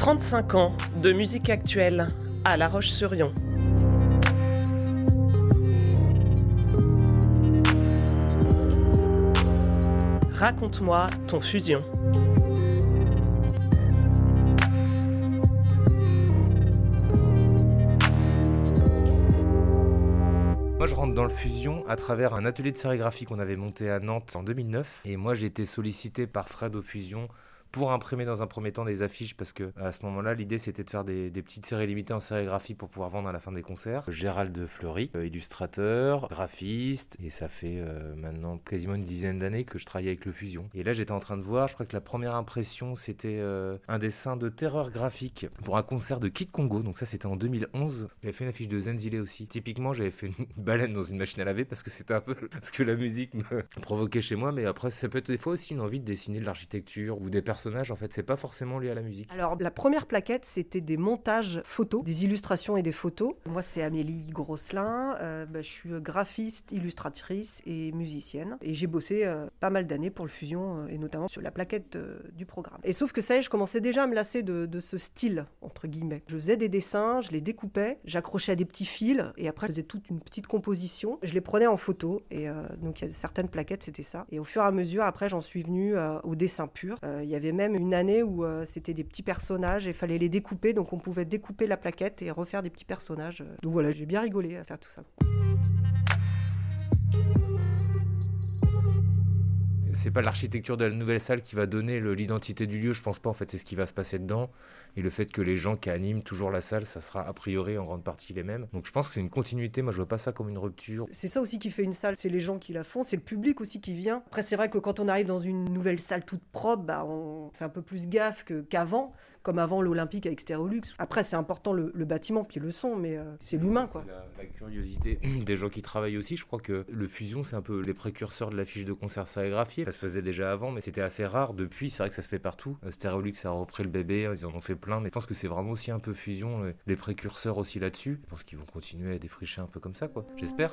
35 ans de musique actuelle à La Roche-sur-Yon. Raconte-moi ton fusion. Moi, je rentre dans le fusion à travers un atelier de sérigraphie qu'on avait monté à Nantes en 2009. Et moi, j'ai été sollicité par Fred au fusion pour imprimer dans un premier temps des affiches parce que à ce moment-là l'idée c'était de faire des, petites séries limitées en sérigraphie pour pouvoir vendre à la fin des concerts. Gérald Fleury, euh, illustrateur, graphiste et ça fait euh, maintenant quasiment une dizaine d'années que je travaille avec le Fusion. Et là j'étais en train de voir, je crois que la première impression c'était euh, un dessin de terreur graphique pour un concert de Kid Congo. Donc ça c'était en 2011. J'avais fait une affiche de Zenzile aussi. Typiquement j'avais fait une baleine dans une machine à laver parce que c'était un peu ce que la musique me provoquait chez moi. Mais après ça peut être des fois aussi une envie de dessiner de l'architecture ou des personnes en fait, c'est pas forcément lié à la musique. Alors, la première plaquette, c'était des montages photos, des illustrations et des photos. Moi, c'est Amélie Grosselin, euh, bah, je suis graphiste, illustratrice et musicienne. Et j'ai bossé euh, pas mal d'années pour le Fusion, euh, et notamment sur la plaquette du programme. Et sauf que ça y est, je commençais déjà à me lasser de, ce style, entre guillemets. Je faisais des dessins, je les découpais, j'accrochais à des petits fils, et après, je faisais toute une petite composition. Je les prenais en photo, et donc il y a certaines plaquettes, c'était ça. Et au fur et à mesure, après, j'en suis venue au dessin pur. Il y avait même une année où euh, c'était des petits personnages et fallait les découper, donc on pouvait découper la plaquette et refaire des petits personnages. Donc voilà, j'ai bien rigolé à faire tout ça. C'est pas l'architecture de la nouvelle salle qui va donner l'identité du lieu, je pense pas. En fait, c'est ce qui va se passer dedans. Et le fait que les gens qui animent toujours la salle, ça sera a priori en grande partie les mêmes. Donc je pense que c'est une continuité. Moi, je vois pas ça comme une rupture. C'est ça aussi qui fait une salle. C'est les gens qui la font, c'est le public aussi qui vient. Après, c'est vrai que quand on arrive dans une nouvelle salle toute propre, bah, on fait un peu plus gaffe qu'avant comme avant l'Olympique avec Stérolux. Après, c'est important le, bâtiment, puis le son, mais euh, c'est l'humain, quoi. La, la, curiosité des gens qui travaillent aussi. Je crois que le Fusion, c'est un peu les précurseurs de l'affiche de concert sérigraphiée. Ça se faisait déjà avant, mais c'était assez rare. Depuis, c'est vrai que ça se fait partout. Euh, Stérolux a repris le bébé, ils en ont fait plein, mais je pense que c'est vraiment aussi un peu Fusion, euh, les précurseurs aussi là-dessus. Je pense qu'ils vont continuer à défricher un peu comme ça, quoi. J'espère.